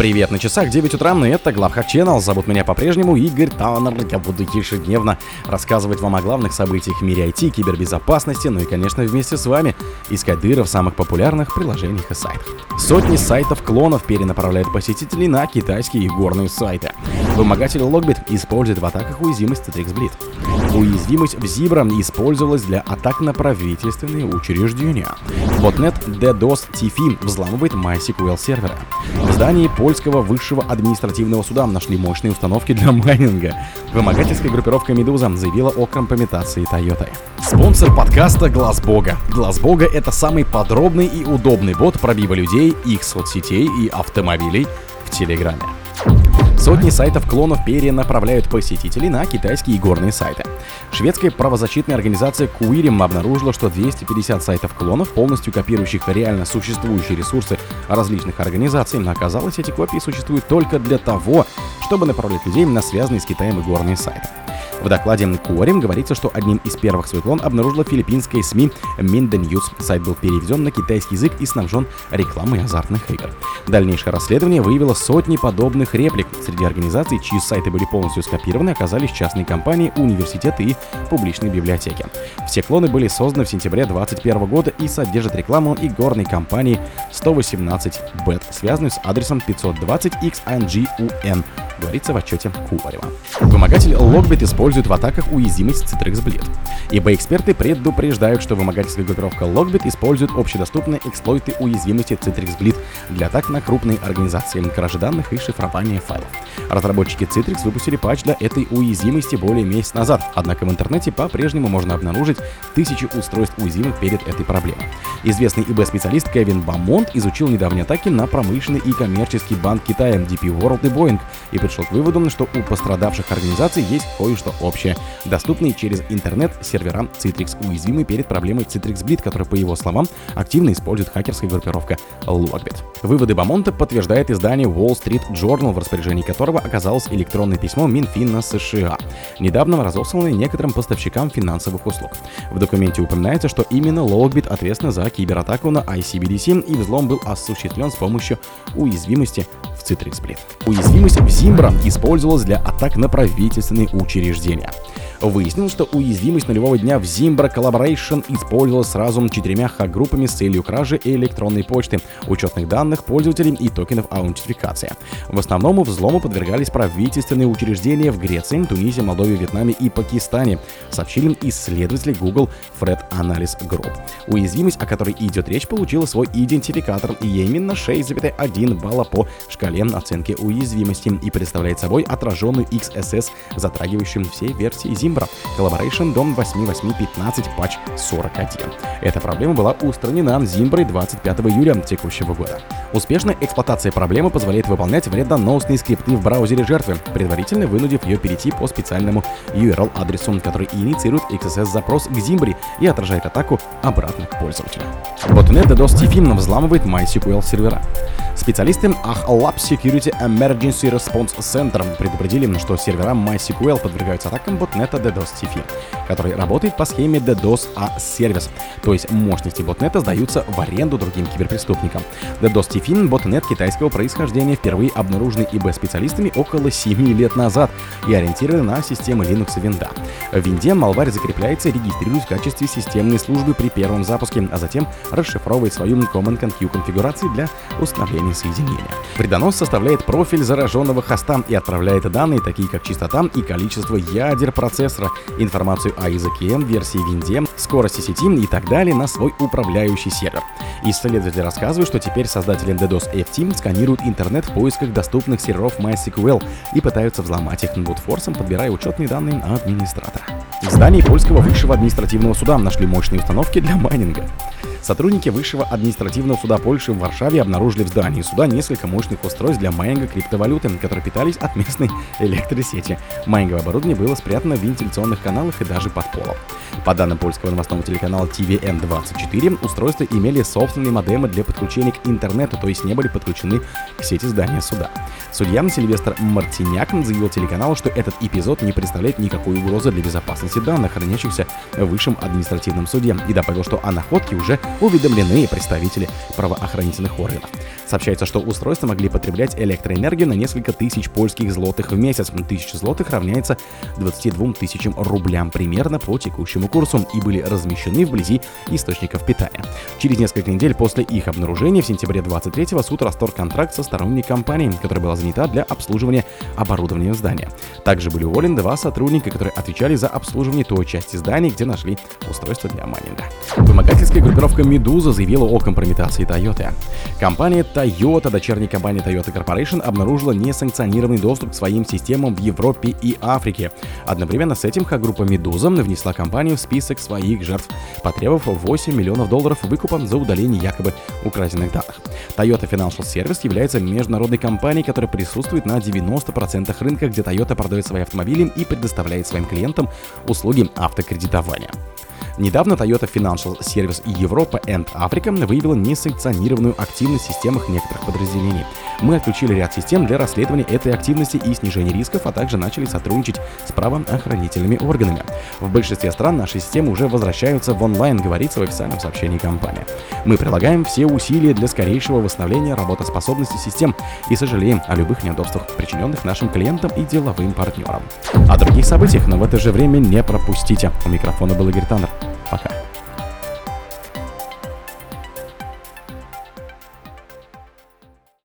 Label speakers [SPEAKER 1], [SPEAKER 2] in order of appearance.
[SPEAKER 1] Привет, на часах 9 утра, и это Главхак Channel. Зовут меня по-прежнему Игорь Таннер. Я буду ежедневно рассказывать вам о главных событиях в мире IT, кибербезопасности, ну и, конечно, вместе с вами искать дыры в самых популярных приложениях и сайтах. Сотни сайтов-клонов перенаправляют посетителей на китайские горные сайты. Вымогатель Logbit использует в атаках уязвимость Citrix Bleed. Уязвимость в Zebra использовалась для атак на правительственные учреждения. Ботнет DDoS TFI взламывает MySQL сервера. В здании польского высшего административного суда нашли мощные установки для майнинга. Вымогательская группировка «Медуза» заявила о компрометации Toyota. Спонсор подкаста Глаз Бога. Глаз Бога — это самый подробный и удобный бот пробива людей, их соцсетей и автомобилей в Телеграме. Сотни сайтов-клонов перенаправляют посетителей на китайские горные сайты. Шведская правозащитная организация Queerim обнаружила, что 250 сайтов-клонов, полностью копирующих реально существующие ресурсы различных организаций, но оказалось, эти копии существуют только для того, чтобы направлять людей на связанные с Китаем и горные сайты. В докладе Куорим говорится, что одним из первых свой клон обнаружила филиппинская СМИ Minda News. Сайт был переведен на китайский язык и снабжен рекламой азартных игр. Дальнейшее расследование выявило сотни подобных реплик. Среди организаций, чьи сайты были полностью скопированы, оказались частные компании, университеты и публичные библиотеки. Все клоны были созданы в сентябре 2021 года и содержат рекламу игорной компании 118bet, связанную с адресом 520xngun говорится в отчете Куварева. Вымогатель Logbit использует в атаках уязвимость Citrix Bleed. Ибо эксперты предупреждают, что вымогательская группировка Logbit использует общедоступные эксплойты уязвимости Citrix Bleed для атак на крупные организации, кражи данных и шифрования файлов. Разработчики Citrix выпустили патч для этой уязвимости более месяца назад, однако в интернете по-прежнему можно обнаружить тысячи устройств уязвимых перед этой проблемой. Известный ИБ-специалист Кевин Бамонт изучил недавние атаки на промышленный и коммерческий банк Китая DP World и Boeing и пришел к выводу, что у пострадавших организаций есть кое-что общее. Доступные через интернет сервера Citrix уязвимы перед проблемой Citrix Bleed, который, по его словам, активно использует хакерская группировка Logbit. Выводы Бамонта подтверждает издание Wall Street Journal, в распоряжении которого оказалось электронное письмо Минфина США, недавно разосланное некоторым поставщикам финансовых услуг. В документе упоминается, что именно Logbit ответственна за кибератаку на ICBDC и взлом был осуществлен с помощью уязвимости в Citrix Bleed. Уязвимость в Zimbra использовалась для атак на правительственные учреждения. Выяснилось, что уязвимость нулевого дня в Zimbra Collaboration использовалась сразу четырьмя хак-группами с целью кражи электронной почты, учетных данных пользователей и токенов аутентификации. В основном взлому подвергались правительственные учреждения в Греции, Тунисе, Молдове, Вьетнаме и Пакистане, сообщили исследователи Google Fred Analysis Group. Уязвимость, о которой идет речь, получила свой идентификатор и именно 6,1 балла по шкале оценки уязвимости и представляет собой отраженную XSS, затрагивающую все версии Zimbra Zimbra, Collaboration Дом 8815 патч 41. Эта проблема была устранена Zimbra 25 июля текущего года. Успешная эксплуатация проблемы позволяет выполнять вредоносные скрипты в браузере жертвы, предварительно вынудив ее перейти по специальному URL-адресу, который инициирует XSS-запрос к Zimbra и отражает атаку обратно к пользователю. Ботнет DDoS TFIM взламывает MySQL сервера. Специалисты AHLab Security Emergency Response Center предупредили, что сервера MySQL подвергаются атакам ботнета DDoS TFI, который работает по схеме DDoS A Service, то есть мощности ботнета сдаются в аренду другим киберпреступникам. DDoS TFI — ботнет китайского происхождения, впервые обнаруженный ИБ-специалистами около 7 лет назад и ориентирован на системы Linux и Windows. В Винде малварь закрепляется и регистрирует в качестве системной службы при первом запуске, а затем расшифровывает свою Command Q конфигурации для установления уровень соединения. Вредонос составляет профиль зараженного хоста и отправляет данные, такие как частота и количество ядер процессора, информацию о языке, версии винде, скорости сети и так далее на свой управляющий сервер. Исследователи рассказывают, что теперь создатели DDoS F-Team сканируют интернет в поисках доступных серверов MySQL и пытаются взломать их брутфорсом, подбирая учетные данные администратора. В здании польского высшего административного суда нашли мощные установки для майнинга. Сотрудники Высшего административного суда Польши в Варшаве обнаружили в здании суда несколько мощных устройств для майнинга криптовалюты, которые питались от местной электросети. Майнинговое оборудование было спрятано в вентиляционных каналах и даже под полом. По данным польского новостного телеканала TVN24, устройства имели собственные модемы для подключения к интернету, то есть не были подключены к сети здания суда. Судья Сильвестр Мартиняк заявил телеканалу, что этот эпизод не представляет никакой угрозы для безопасности данных, хранящихся в Высшем административном суде, и добавил, что о находке уже уведомлены представители правоохранительных органов. Сообщается, что устройства могли потреблять электроэнергию на несколько тысяч польских злотых в месяц. Тысяча злотых равняется 22 тысячам рублям примерно по текущему курсу и были размещены вблизи источников питания. Через несколько недель после их обнаружения в сентябре 23-го суд расторг контракт со сторонней компанией, которая была занята для обслуживания оборудования здания. Также были уволены два сотрудника, которые отвечали за обслуживание той части здания, где нашли устройство для майнинга. Вымогательская группировка Медуза заявила о компрометации Toyota. Компания Toyota, дочерняя компания Toyota Corporation, обнаружила несанкционированный доступ к своим системам в Европе и Африке. Одновременно с этим группа Медуза внесла компанию в список своих жертв, потребовав 8 миллионов долларов выкупа за удаление якобы украденных данных. Toyota Financial Service является международной компанией, которая присутствует на 90% рынка, где Toyota продает свои автомобили и предоставляет своим клиентам услуги автокредитования. Недавно Toyota Financial Service Европа and Africa выявила несанкционированную активность в системах некоторых подразделений. Мы отключили ряд систем для расследования этой активности и снижения рисков, а также начали сотрудничать с правоохранительными органами. В большинстве стран наши системы уже возвращаются в онлайн, говорится в официальном сообщении компании. Мы прилагаем все усилия для скорейшего восстановления работоспособности систем и сожалеем о любых неудобствах, причиненных нашим клиентам и деловым партнерам. О других событиях, но в это же время не пропустите. У микрофона был Игорь Таннер. 好巧。